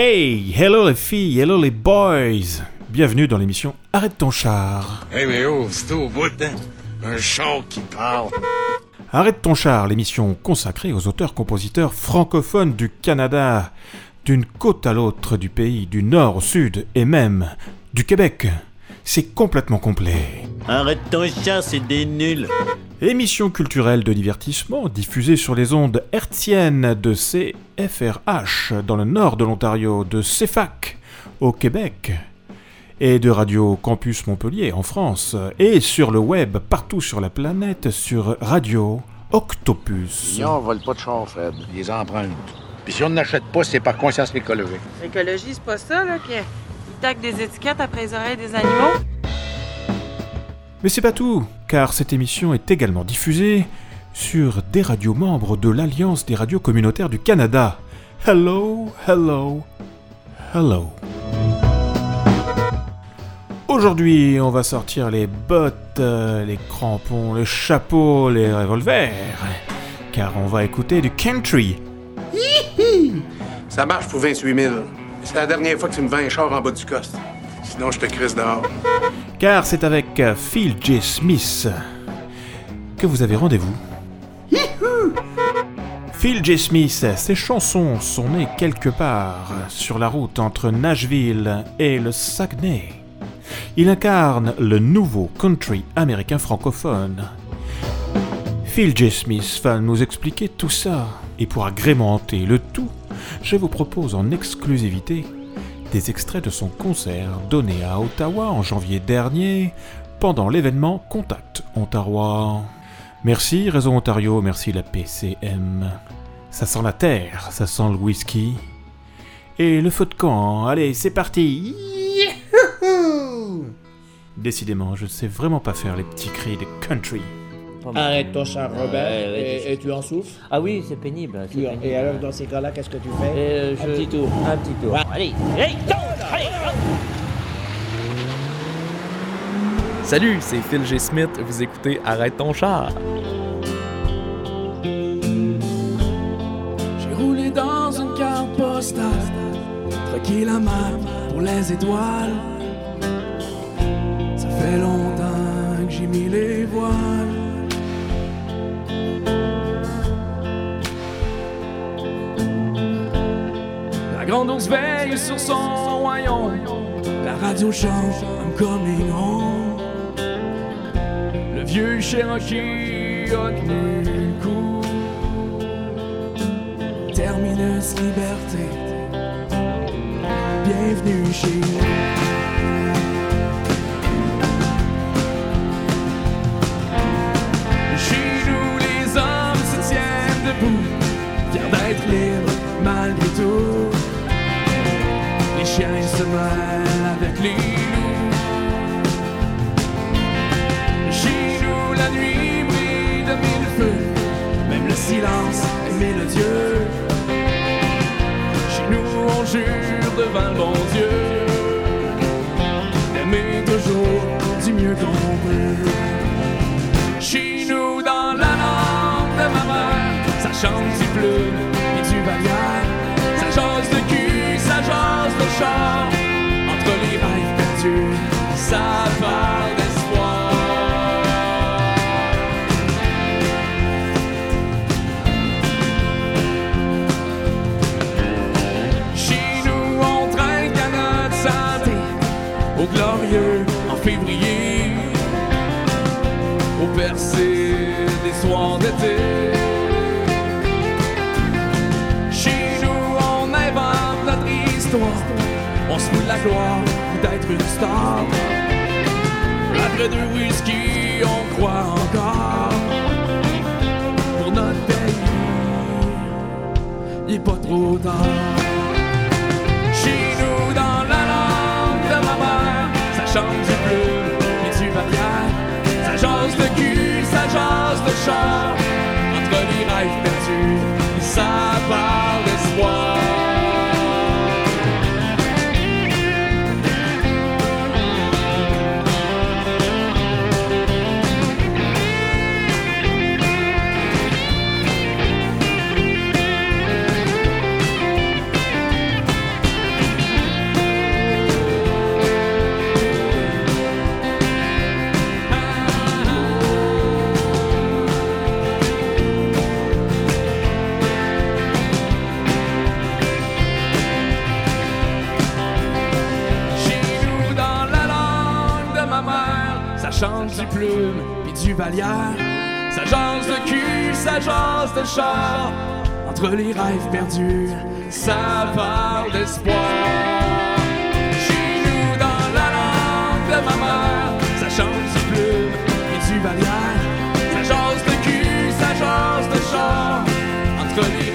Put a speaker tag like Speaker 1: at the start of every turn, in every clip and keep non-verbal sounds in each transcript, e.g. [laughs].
Speaker 1: Hey, hello les filles, hello les boys. Bienvenue dans l'émission Arrête ton char.
Speaker 2: Hey, mais oh, c'est au bout, hein? Un char qui parle.
Speaker 1: Arrête ton char, l'émission consacrée aux auteurs-compositeurs francophones du Canada, d'une côte à l'autre du pays, du nord au sud et même du Québec. C'est complètement complet.
Speaker 3: Arrête ton char, c'est des nuls.
Speaker 1: Émission culturelle de divertissement diffusée sur les ondes hertziennes de CFRH dans le nord de l'Ontario, de CFAC au Québec et de Radio Campus Montpellier en France et sur le web partout sur la planète sur Radio Octopus.
Speaker 2: Sinon, on vole pas de char, Fred. Les empreintes. Puis si on n'achète pas, c'est par conscience écologique.
Speaker 4: L'écologie, c'est pas ça, là, qu'ils taquent des étiquettes après les oreilles des animaux.
Speaker 1: Mais c'est pas tout, car cette émission est également diffusée sur des radios membres de l'Alliance des radios communautaires du Canada. Hello, hello, hello. Aujourd'hui, on va sortir les bottes, les crampons, les chapeaux, les revolvers, car on va écouter du country.
Speaker 2: Ça marche pour 28 000. C'est la dernière fois que tu me vends un char en bas du coste. Sinon, je te crisse dehors.
Speaker 1: car c'est avec euh, Phil J. Smith que vous avez rendez-vous. Phil J. Smith, ses chansons sont nées quelque part sur la route entre Nashville et le Saguenay. Il incarne le nouveau country américain francophone. Phil J. Smith va nous expliquer tout ça, et pour agrémenter le tout, je vous propose en exclusivité des extraits de son concert donné à Ottawa en janvier dernier pendant l'événement Contact Ontario. Merci Réseau Ontario, merci la PCM. Ça sent la terre, ça sent le whisky. Et le feu de camp, allez, c'est parti Décidément, je ne sais vraiment pas faire les petits cris de country.
Speaker 5: Arrête ton char, Robert,
Speaker 3: ouais,
Speaker 5: et, et tu en souffles.
Speaker 3: Ah oui, c'est pénible. c'est
Speaker 5: Tu-
Speaker 3: pénible.
Speaker 5: et alors, dans ces cas-là, qu'est-ce que tu fais?
Speaker 3: Euh,
Speaker 5: Un
Speaker 3: je-
Speaker 5: petit tour.
Speaker 3: Un petit tour.
Speaker 5: Ouais.
Speaker 3: Allez, go, allez, go.
Speaker 6: Salut, c'est Phil G. Smith, vous écoutez Arrête ton char.
Speaker 7: J'ai roulé dans une carte postale, troqué la map pour les étoiles. Ça fait longtemps que j'ai mis les voiles. Grande ours veille sur son royaume. La radio chante I'm coming home. Le vieux Cherokee a tenu coup. Terminus liberté. Bienvenue chez nous. Chez nous, les hommes se tiennent debout, fiers d'être libres malgré tout. Les chiens se mêlent avec les loups. Chez nous, la nuit brille de mille feux, même le silence est mélodieux. Chez nous, on jure devant le bon Dieu d'aimer toujours du mieux qu'on peut. Chez nous, dans la langue de ma mère, ça chante du bleu et du bagarre. Gloire d'être une star. Après deux whisky, on croit encore pour notre pays il est pas trop tard. Chez nous, dans la langue de ma mère, ça chante du bleu et du bagarre. Ça jase de cul, ça jase de char. Entre les rêves perdus, Entre les rêves perdus, ça parle d'espoir. Chez nous, dans la langue de ma mère, ça chante du plume et du valière. Ça jase de cul, ça jase de char. Entre les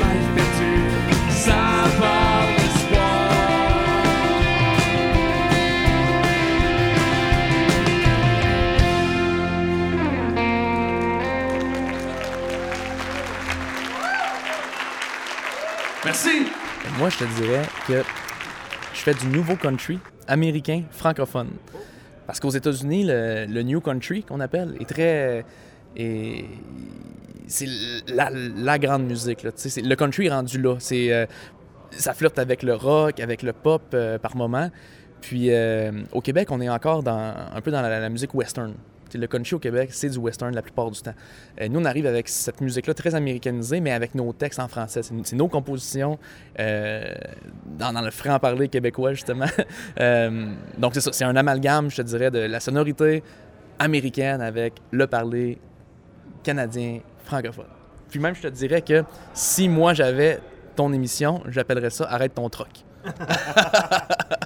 Speaker 6: Moi, je te dirais que je fais du nouveau country américain francophone. Parce qu'aux États-Unis, le, new country qu'on appelle est très. est- c'est la, grande musique. Le country est rendu là. Euh, ça flirte avec le rock, avec le pop euh, par moment. Puis euh, au Québec, on est encore dans, un peu dans la, la musique western. Le country au Québec, c'est du western la plupart du temps. Euh, nous, on arrive avec cette musique-là très américanisée, mais avec nos textes en français. C'est, c'est nos compositions euh, dans, dans le franc-parler québécois, justement. [laughs] Euh, donc, c'est ça. C'est un amalgame, je te dirais, de la sonorité américaine avec le parler canadien francophone. Puis même, je te dirais que si moi j'avais ton émission, j'appellerais ça Arrête ton troc. [laughs]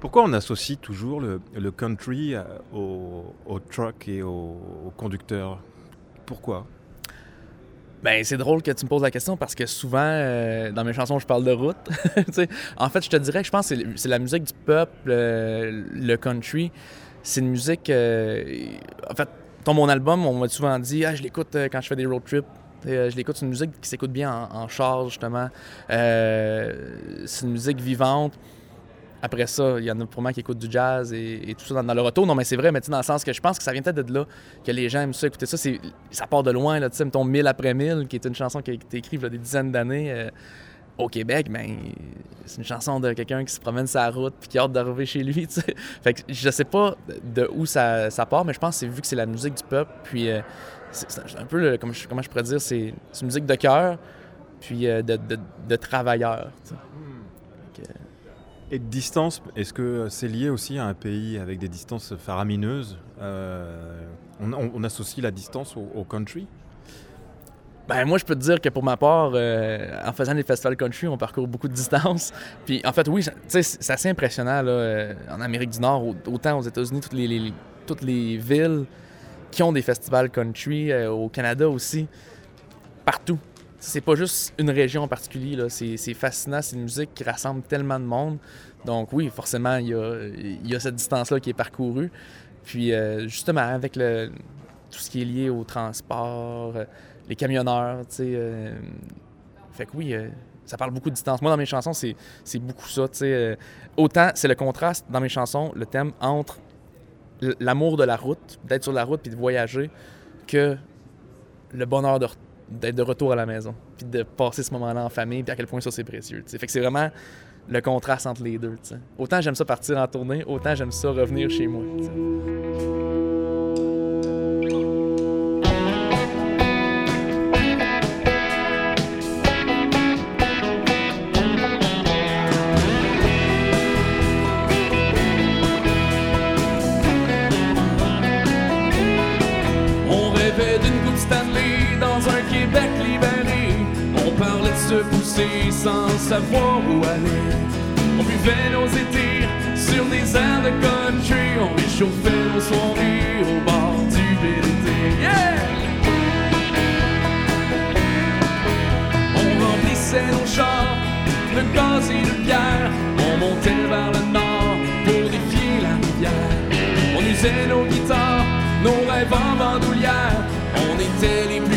Speaker 1: Pourquoi on associe toujours le, country euh, au, truck et au, conducteur? Pourquoi?
Speaker 6: Ben, c'est drôle que tu me poses la question parce que souvent, euh, dans mes chansons, je parle de route. [laughs] En fait, je te dirais que je pense que c'est la musique du peuple, euh, le country. C'est une musique. en fait, dans mon album, on m'a souvent dit ah, je l'écoute quand je fais des road trips. Je l'écoute, c'est une musique qui s'écoute bien en, en char, justement. C'est une musique vivante. Après ça, il y en a pour moi qui écoutent du jazz et, et tout ça dans, dans le retour. Non, mais c'est vrai, mais tu sais, dans le sens que je pense que ça vient peut-être de là que les gens aiment ça, écouter ça. Ça part de loin, là, tu sais, mettons 1000 après 1000, qui est une chanson qui a été écrite il y a des dizaines d'années euh, au Québec. Ben, c'est une chanson de quelqu'un qui se promène sa route puis qui a hâte d'arriver chez lui. [laughs] Fait que je sais pas de où ça, ça part, mais je pense que c'est vu que c'est la musique du peuple, puis euh, c'est, un peu, le- comment, je, comment je pourrais dire, c'est, une musique de cœur, puis euh, de, de. Fait que,
Speaker 1: Et de distance, est-ce que c'est lié aussi à un pays avec des distances faramineuses Euh, on, associe la distance au, country?
Speaker 6: Ben moi, je peux te dire que pour ma part, euh, en faisant des festivals country, on parcourt beaucoup de distances. Puis en fait, oui, c'est assez impressionnant euh, en Amérique du Nord, au- autant aux États-Unis, toutes les, toutes les villes qui ont des festivals country, au Canada aussi, partout. C'est pas juste une région en particulier. C'est, fascinant, c'est une musique qui rassemble tellement de monde. Donc oui, forcément, il y a, il y a cette distance-là qui est parcourue. Puis euh, justement, avec le, tout ce qui est lié au transport, euh, les camionneurs, tu sais. euh, fait que oui, ça parle beaucoup de distance. Moi, dans mes chansons, c'est, beaucoup ça, tu sais. autant, c'est le contraste dans mes chansons, le thème entre l'amour de la route, d'être sur la route puis de voyager, que le bonheur de re- d'être de retour à la maison, puis de passer ce moment-là en famille, puis à quel point ça c'est précieux. Fait que c'est vraiment le contraste entre les deux. Autant j'aime ça partir en tournée, autant j'aime ça revenir chez moi.
Speaker 7: Sans savoir où aller. On buvait nos étés sur des airs de country. On réchauffait nos soirées au bord du BDT. Yeah! On remplissait nos chars de gaz et de bière. On montait vers le nord pour défier la rivière. On usait nos guitares, nos rêves en bandoulière. On était les plus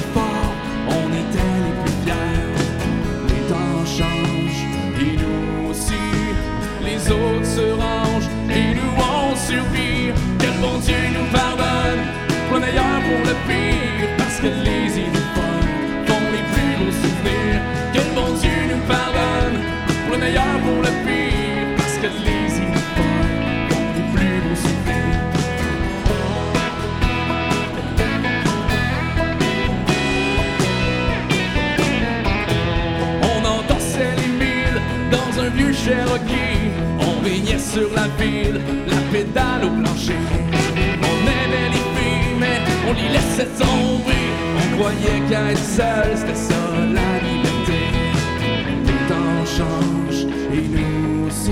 Speaker 7: Parce que les idées folles font les plus beaux souvenirs. Que le bon Dieu nous pardonne pour le meilleur, pour le pire. Parce que les idées folles font les plus beaux souvenirs. On endossait les milles dans un vieux Cherokee. On baignait sur la ville, la pédale au plancher. On croyais qu'être seul, c'était ça la liberté. Les temps changent et nous aussi.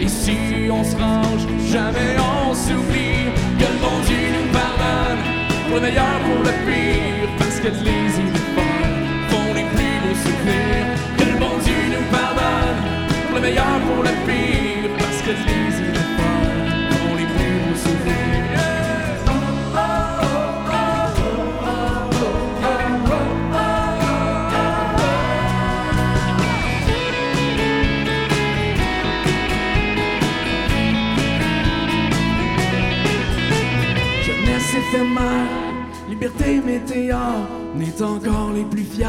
Speaker 7: Et si on se range, jamais on s'oublie. Que le bon Dieu nous pardonne, pour le meilleur, pour le pire. Parce que les folles font les plus beaux souvenirs. Que le bon Dieu nous pardonne, pour le meilleur, pour le pire. Liberté météore, on est encore les plus fiers,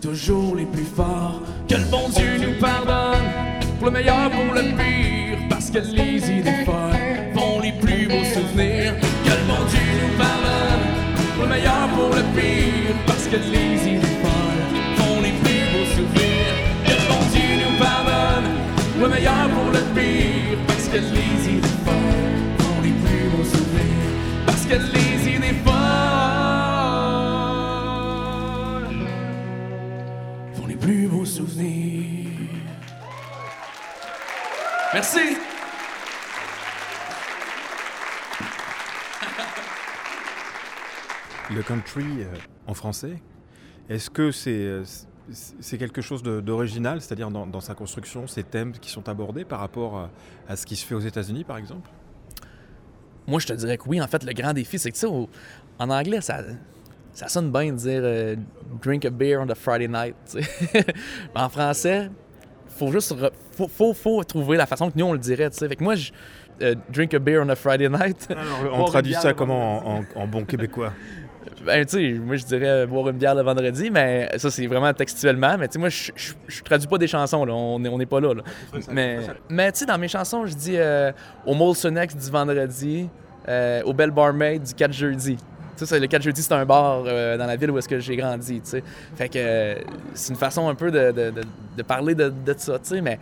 Speaker 7: toujours les plus forts. Que le bon Dieu nous pardonne, pour le meilleur, pour le pire, parce que les idées folles font les plus beaux souvenirs. Que le bon Dieu nous pardonne, pour le meilleur, pour le pire, parce que les idées folles font les plus beaux souvenirs. Que le bon Dieu nous pardonne, pour le meilleur, pour le pire, parce que les idées folles Font les plus beaux souvenirs. Merci. [laughs]
Speaker 1: Le country euh, en français, est-ce que c'est euh, quelque chose d'original, c'est-à-dire dans, dans sa construction, ces thèmes qui sont abordés par rapport à, à ce qui se fait aux États-Unis, par exemple?
Speaker 6: Moi, je te dirais que oui. En fait, le grand défi, c'est que, tu sais, en anglais, ça, ça sonne bien de dire euh, drink a beer on a Friday night. [laughs] en français, faut juste re- faut, faut, faut trouver la façon que nous on le dirait. tu sais. Fait que moi, je, euh, drink a beer on a Friday night.
Speaker 1: On traduit ça comment en, en- en bon québécois?
Speaker 6: Ben, tu sais, moi, je dirais boire une bière le vendredi, mais ça, c'est vraiment textuellement. Mais, tu sais, moi, je, je, je traduis pas des chansons, là. On n'est on est pas là, là. Mais, mais tu sais, dans mes chansons, je dis euh, au Molsonex du vendredi, euh, au Belle Barmaid du 4 jeudi. Tu sais, le 4 jeudi, c'est un bar euh, dans la ville où est-ce que j'ai grandi, tu sais. Fait que euh, c'est une façon un peu de, de, de- de parler de, de ça, tu sais, mais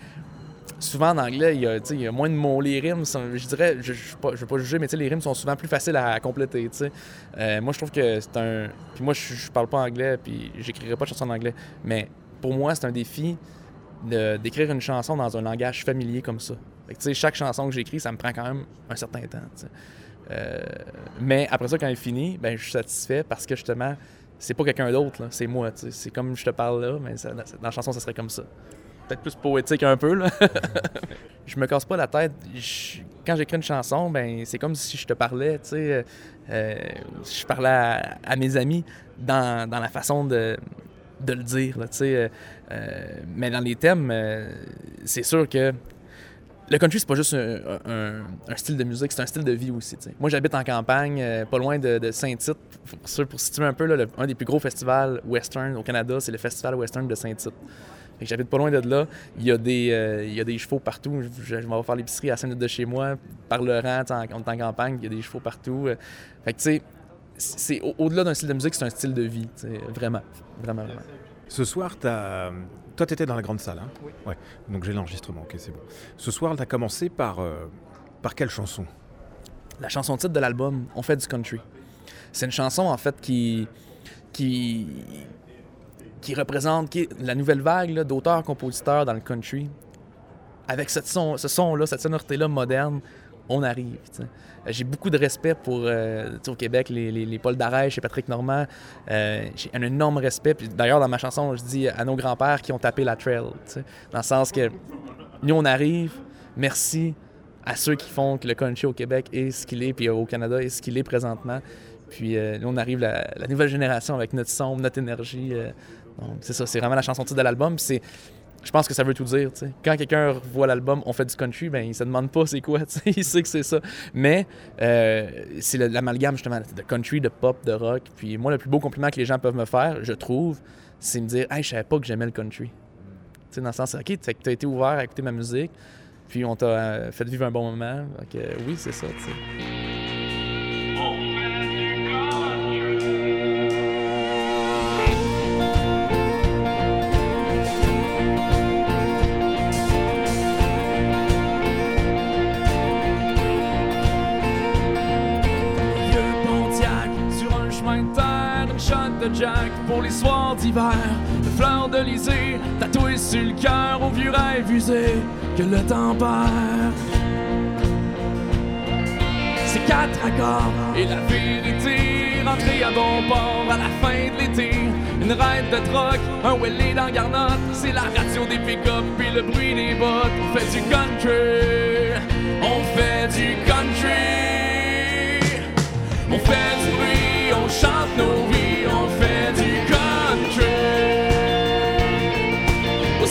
Speaker 6: souvent en anglais, il y a, moins de mots. Les rimes, je dirais, je ne veux pas juger, mais les rimes sont souvent plus faciles à, compléter. Euh, moi, je trouve que c'est un. Puis moi, je, je parle pas anglais, puis j'écrirai pas de chansons en anglais. Mais pour moi, c'est un défi d'écrire une chanson dans un langage familier comme ça. Que, chaque chanson que j'écris, ça me prend quand même un certain temps. Euh, mais après ça, quand elle est finie, ben, je suis satisfait parce que justement, c'est pas quelqu'un d'autre, c'est moi. C'est comme je te parle là, mais dans la chanson, ça serait comme ça. Peut-être plus poétique un peu, là. [laughs] je me casse pas la tête. Quand j'écris une chanson, ben c'est comme si je te parlais, tu sais. euh, je parlais à, mes amis dans, dans la façon de, de le dire, tu sais. euh, euh, mais dans les thèmes, euh, c'est sûr que le country, c'est pas juste un, style de musique, c'est un style de vie aussi. Moi, j'habite en campagne, euh, pas loin de, Saint-Tite. Pour, situer un peu, là, un des plus gros festivals western au Canada, c'est le Festival Western de Saint-Tite. J'habite pas loin de là. Il y a des, euh, il y a des chevaux partout. Je, je m'en vais faire l'épicerie à 5 minutes de chez moi, par le rang, en, on est en campagne, il y a des chevaux partout. Euh, Fait que, tu sais, c'est, au- au-delà d'un style de musique, c'est un style de vie, vraiment. Vraiment, vraiment.
Speaker 1: Ce soir, t'as- toi, tu étais dans la grande salle. Hein? Oui. Ouais. Donc j'ai l'enregistrement, ok, c'est bon. Ce soir, tu as commencé par, euh, par quelle chanson?
Speaker 6: La chanson titre de l'album On fait du country. C'est une chanson en fait qui qui qui représente la nouvelle vague d'auteurs-compositeurs dans le country. Avec son, ce son-là, cette sonorité-là moderne, on arrive. Euh, J'ai beaucoup de respect pour, euh, au Québec, les, Paul Darèche et Patrick Normand. Euh, J'ai un énorme respect. D'ailleurs, dans ma chanson, je dis à nos grands-pères qui ont tapé la trail. Dans le sens que nous, on arrive, merci à ceux qui font que le country au Québec est ce qu'il est, puis au Canada est ce qu'il est présentement. Puis euh, on arrive la, la nouvelle génération avec notre son, notre énergie. C'est ça, c'est vraiment la chanson titre de l'album. C'est, je pense que ça veut tout dire. tu sais. Quand quelqu'un voit l'album On fait du country, ben il se demande pas c'est quoi, [laughs] tu sais, il sait que c'est ça. Mais euh, c'est l'amalgame justement de country, de pop, de rock. Puis moi, le plus beau compliment que les gens peuvent me faire, je trouve, c'est me dire Hey, je savais pas que j'aimais le country. Tu sais, dans le sens, OK, tu as été ouvert à écouter ma musique, puis on t'a euh, fait vivre un bon moment. Donc, oui, c'est ça,
Speaker 7: tatouées sur le cœur aux vieux rêves usés que le temps perd. C'est quatre accords et la vérité rentrée à bon port à la fin de l'été. Une ride de troc, un welly dans Garnotte, c'est la radio des pick-up et le bruit des bottes. On fait du country, on fait du country, on fait du bruit, on chante nos vies,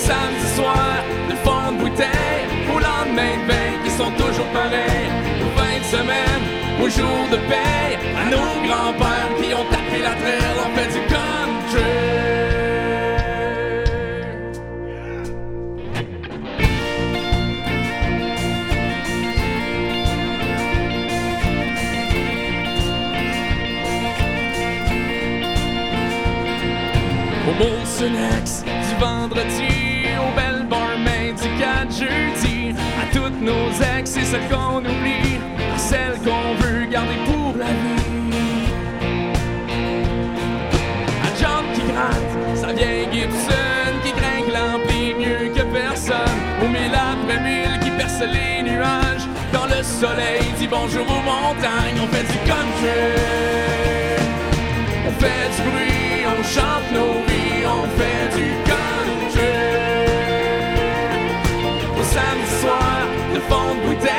Speaker 7: samedi soir, le fond de bouteille, au lendemain de veille, qui sont toujours pareils. Aux fins de semaine, aux jours de paye, à nos grands-pères qui ont tapé la terre, on fait du country. Au nos ex et celles qu'on oublie, celles qu'on veut garder pour la vie. À John qui gratte, sa vieille Gibson qui gringue l'ampli mieux que personne, au mille après mille qui perce les nuages, quand le soleil dit bonjour aux montagnes, on fait du country. On fait du bruit, on chante nos vies, on fait du fond de bouteille,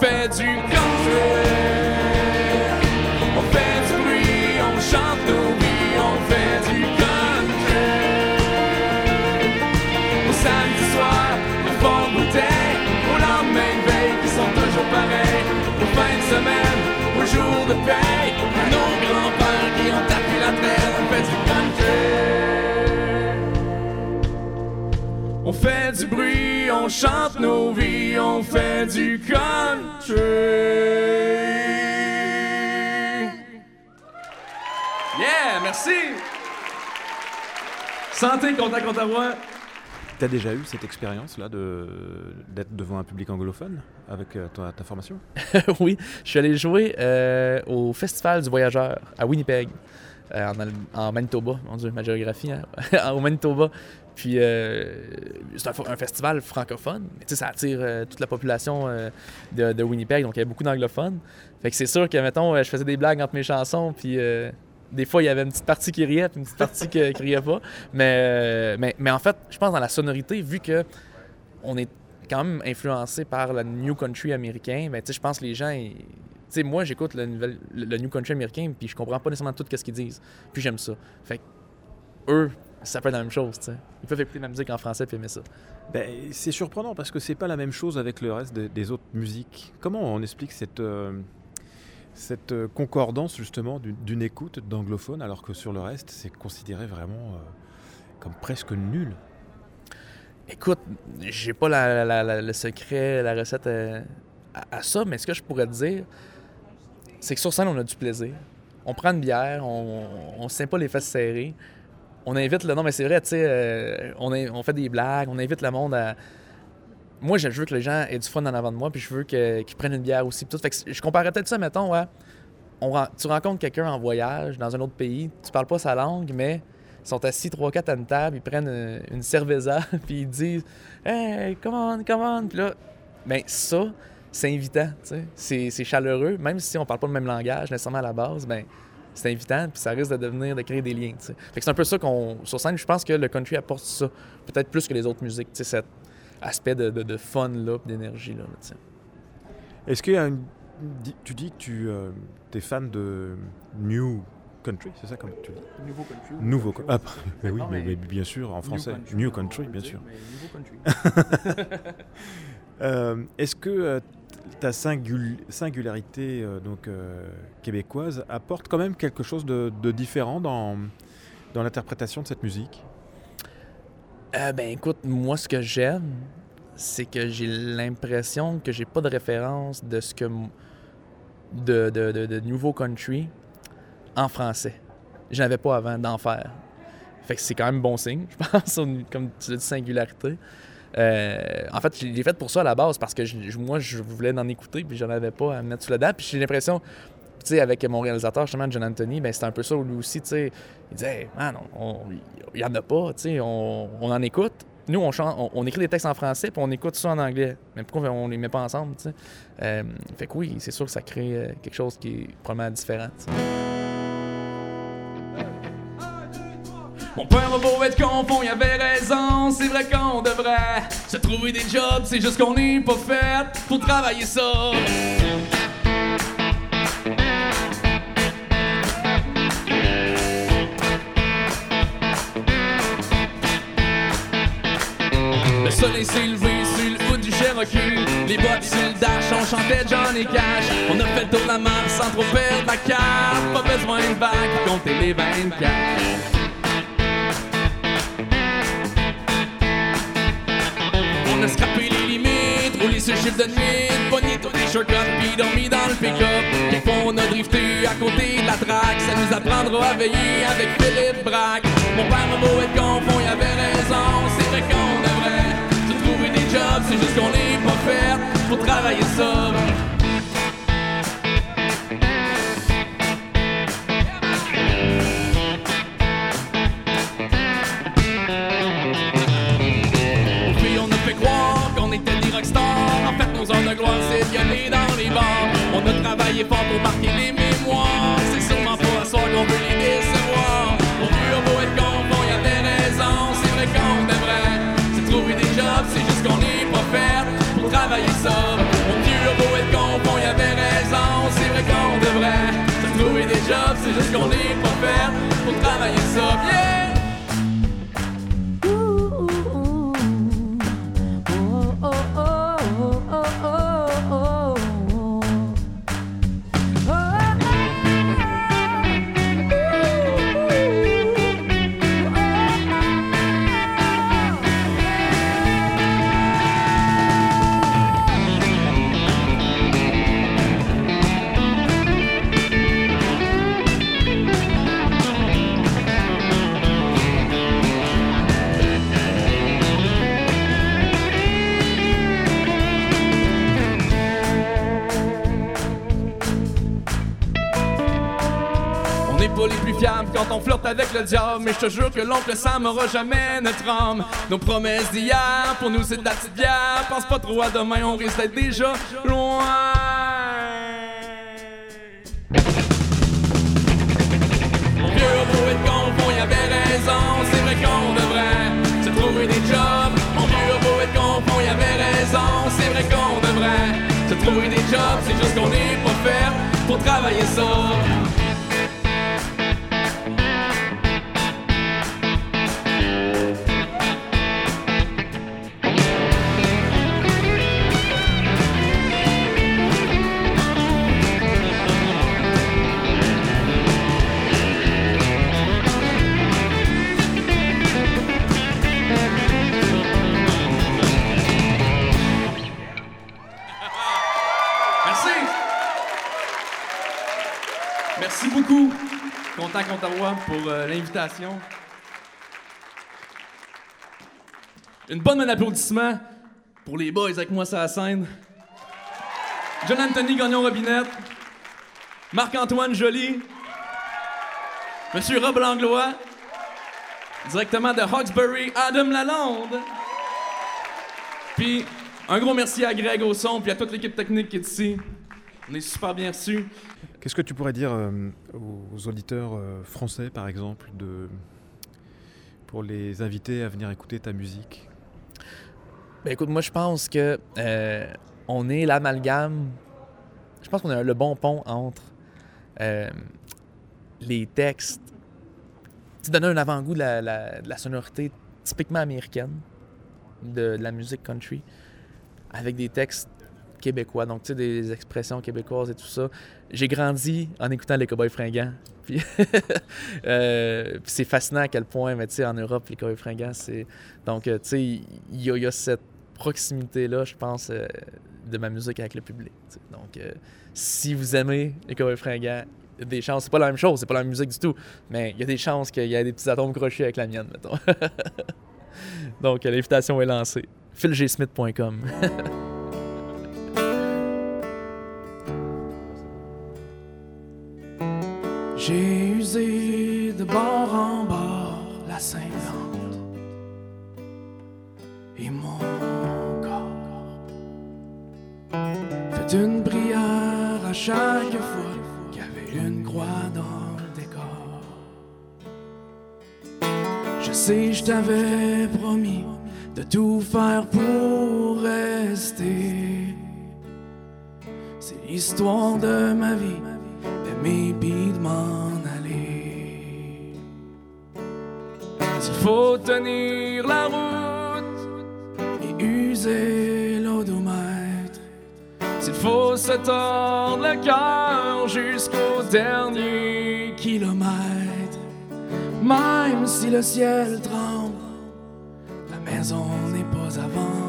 Speaker 7: fait du country. On fait du bruit, on chante nos vies, on fait du country. Au samedi soir, le fond de bouteille, au lendemain de veille, qui sont toujours pareils. Aux fins de semaine, aux jours de paye, nos grands-pères qui ont tapé la terre, on fait du country. On fait du bruit, on chante nos vies, on fait du country. Yeah, merci. Santé, contact Ottawa.
Speaker 1: T'as déjà eu cette expérience-là de, d'être devant un public anglophone avec euh, ta, ta formation? [laughs]
Speaker 6: Oui, je suis allé jouer euh, au Festival du Voyageur à Winnipeg, en, Al- en Manitoba. Mon Dieu, ma géographie, hein? [laughs] au Manitoba. Puis euh, c'est un, festival francophone, mais ça attire euh, toute la population euh, de, Winnipeg, donc il y a beaucoup d'anglophones. Fait que c'est sûr que, mettons, euh, je faisais des blagues entre mes chansons, puis euh, des fois, il y avait une petite partie qui riait, puis une petite partie qui, qui riait pas. Mais, euh, mais, mais en fait, je pense dans la sonorité, vu que on est quand même influencé par le New Country américain, mais sais, je pense que les gens, ils- sais, moi, j'écoute le, New Country américain, puis je comprends pas nécessairement tout ce qu'ils disent. Puis j'aime ça. Fait que eux, ça peut être la même chose, tu sais. Ils peuvent écouter ma musique en français puis aimer ça.
Speaker 1: Ben, c'est surprenant parce que c'est pas la même chose avec le reste des, des autres musiques. Comment on explique cette, euh, cette euh, concordance justement d'une, écoute d'anglophone alors que sur le reste c'est considéré vraiment euh, comme presque nul?
Speaker 6: Écoute, j'ai pas la- la- la- le secret, la recette à, à ça, mais ce que je pourrais te dire, c'est que sur scène, on a du plaisir. On prend une bière, on, on se tient pas les fesses serrées. On invite le. Non, mais c'est vrai, tu sais, euh, on, on fait des blagues, on invite le monde à. Moi, je veux que les gens aient du fun en avant de moi, puis je veux qu'ils prennent une bière aussi. Tout. Fait que je comparais peut-être ça, mettons, ouais. On, tu rencontres quelqu'un en voyage dans un autre pays, tu parles pas sa langue, mais ils sont assis 3-4 à une table, ils prennent une, une cerveza, [laughs] puis ils disent Hey, come on, come on. Puis là, ben ça, c'est invitant, tu sais. C'est, c'est chaleureux, même si on parle pas le même langage nécessairement à la base, ben c'est invitant, puis ça risque de devenir, de créer des liens. Fait que c'est un peu ça qu'on, sur scène, je pense que le country apporte ça, peut-être plus que les autres musiques, tu sais, cet aspect de, de, de fun là, puis d'énergie là, tu sais.
Speaker 1: Est-ce qu'il y a une... di- Tu dis que tu es fan de New Country, c'est ça comme tu dis?
Speaker 6: Nouveau country.
Speaker 1: Nouveau country. Ah, [laughs] mais oui,
Speaker 6: Non,
Speaker 1: mais,
Speaker 6: mais-
Speaker 1: mais bien sûr, en français.
Speaker 6: country,
Speaker 1: New Country, bien sûr.
Speaker 6: mais nouveau country. [laughs]
Speaker 1: Euh, Est-ce que euh, ta singul- singularité euh, donc, euh, québécoise apporte quand même quelque chose de, différent dans, dans l'interprétation de cette musique?
Speaker 6: Euh, ben écoute, moi ce que j'aime, c'est que j'ai l'impression que j'ai pas de référence de ce que de, de, de, nouveau country en français. J'en avais pas avant d'en faire. Fait que c'est quand même bon signe, [laughs] je pense, comme tu dit, singularité. Euh, en fait, je l'ai fait pour ça à la base, parce que moi, je voulais en écouter, puis j'en avais pas à me mettre sous la dent. Puis j'ai l'impression, tu sais, avec mon réalisateur, justement, John Anthony, ben c'était un peu ça, lui aussi, tu sais, il disait, man, il y en a pas, tu sais, on, on en écoute. Nous, on, chante, on, écrit des textes en français, puis on écoute ça en anglais. Mais pourquoi on les met pas ensemble, tu sais? Euh, fait que oui, c'est sûr que ça crée euh, quelque chose qui est probablement différent,
Speaker 7: Mon père a beau être confond, il avait raison, c'est vrai qu'on devrait se trouver des jobs, c'est juste qu'on n'est pas fait pour travailler ça. Le soleil s'est levé sur le haut du Cherokee. Les bottes sur le dash, on chantait Johnny Cash. On a fait le tour de la mer sans trop perdre la carte. Pas besoin de pour compter les 24 limites, roulé sur le chiffre de nuit, tous des shortcuts, puis dormi dans le pick-up. Quelquefois on a drifté à côté de la traque, ça nous apprendra à veiller avec Philippe Braque. Mon père a beau être confond, il avait raison, c'est vrai qu'on devrait se trouver des jobs, c'est juste qu'on n'est pas fait pour travailler ça. A travaillé fort pour marquer les mémoires. C'est sûrement pas à soir qu'on veut les décevoir. Mon vieux a beau être confond, il avait raison. C'est vrai qu'on devrait se trouver des jobs. C'est juste qu'on n'est pas fait pour travailler ça. Mon vieux a beau être confond, il avait raison. C'est vrai qu'on devrait se trouver des jobs. C'est juste qu'on n'est pas fait pour travailler ça. Yeah! On flirte avec le diable Mais je te jure que l'oncle Sam aura jamais notre âme. Nos promesses d'hier, pour nous c'est de la petite bière. Pense pas trop à demain, on risque d'être déjà loin. Mon vieux beau être confond, il avait raison C'est vrai qu'on devrait se trouver des jobs. Mon vieux beau être confond, il avait raison C'est vrai qu'on devrait se trouver des jobs. C'est juste qu'on n'est pas fait pour travailler ça Pour euh, l'invitation. Une bonne main d'applaudissement pour les boys avec moi sur la scène. John Anthony Gagnon-Robinette. Marc-Antoine Joly. Monsieur Rob Langlois. Directement de Hawkesbury, Adam Lalonde. Puis Un gros merci à Greg au son puis à toute l'équipe technique qui est ici. On est super bien reçus.
Speaker 1: Qu'est-ce que tu pourrais dire euh, aux auditeurs euh, français, par exemple, de... pour les inviter à venir écouter ta musique?
Speaker 6: Ben écoute, moi je pense que euh, on est l'amalgame. Je pense qu'on a le bon pont entre euh, les textes. Tu donnes un avant-goût de la, la- de la sonorité typiquement américaine de, de la musique country avec des textes québécois, donc tu sais, des expressions québécoises et tout ça. J'ai grandi en écoutant les Cowboys fringants. [laughs] Puis, euh, puis c'est fascinant à quel point, mais tu sais, en Europe, les Cowboys fringants, c'est. Donc, euh, tu sais, il y, a- cette proximité-là, je pense, euh, de ma musique avec le public. Donc, si vous aimez les Cowboys fringants, des chances, c'est pas la même chose, c'est pas la même musique du tout, mais il y a des chances qu'il y ait des petits atomes crochés avec la mienne, mettons. [laughs] Donc, l'invitation est lancée. philgsmith.com. [laughs]
Speaker 7: J'ai usé de bord en bord la cinquante et mon corps fait une prière à chaque fois qu'il y avait une croix dans le décor. Je sais, je t'avais promis de tout faire pour rester. C'est l'histoire de ma vie de m'en aller. S'il faut tenir la route et user l'odomètre, s'il faut se tordre le cœur jusqu'au dernier kilomètre, même si le ciel tremble, la maison n'est pas à vendre.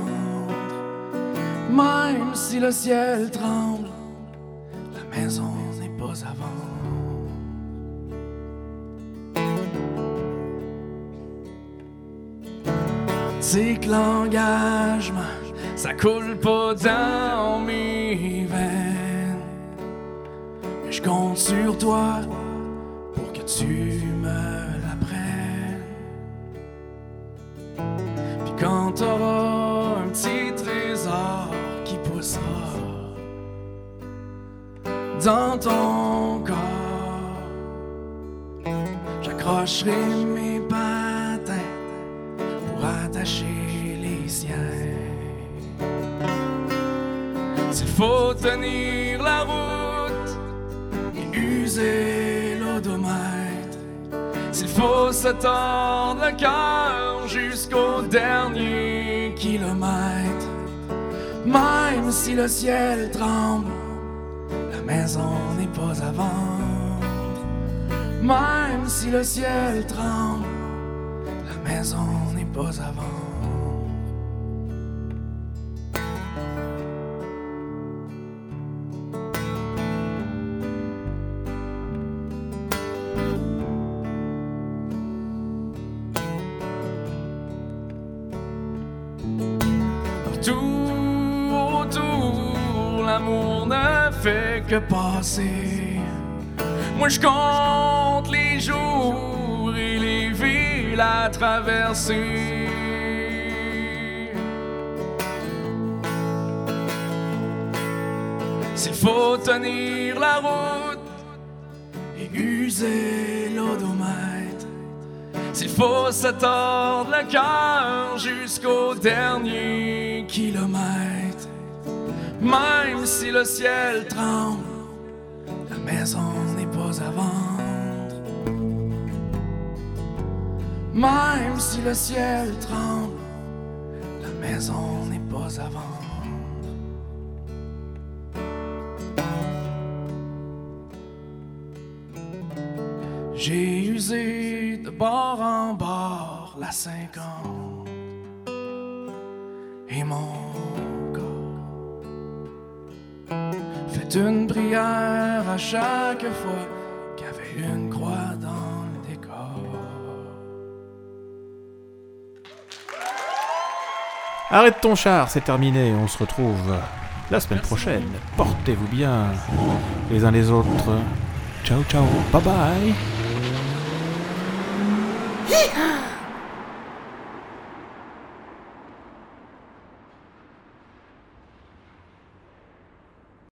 Speaker 7: Même si le ciel tremble, vendre. C'est que l'engagement, ça coule pas dans mes veines. Mais je compte sur toi pour que tu me l'apprennes. Puis quand t'auras un petit trésor qui poussera dans ton j'accrocherai mes patins pour attacher les siens. S'il faut tenir la route et user l'odomètre, s'il faut se tordre le cœur jusqu'au dernier kilomètre, même si le ciel tremble, la maison n'est pas à vendre. Même si le ciel tremble, la maison n'est pas à vendre. L'amour ne fait que passer. Moi je compte villes à traverser. S'il faut tenir la route et user l'odomètre, s'il faut se tordre le cœur jusqu'au dernier kilomètre, même si le ciel tremble, la maison n'est pas vendre. Même si le ciel tremble, la maison n'est pas à vendre. J'ai usé de bord en bord la cinquante et mon corps fait une prière à chaque fois
Speaker 1: Arrête ton char, c'est terminé. On se retrouve la semaine prochaine. Portez-vous bien les uns les autres. Ciao, ciao. Bye bye.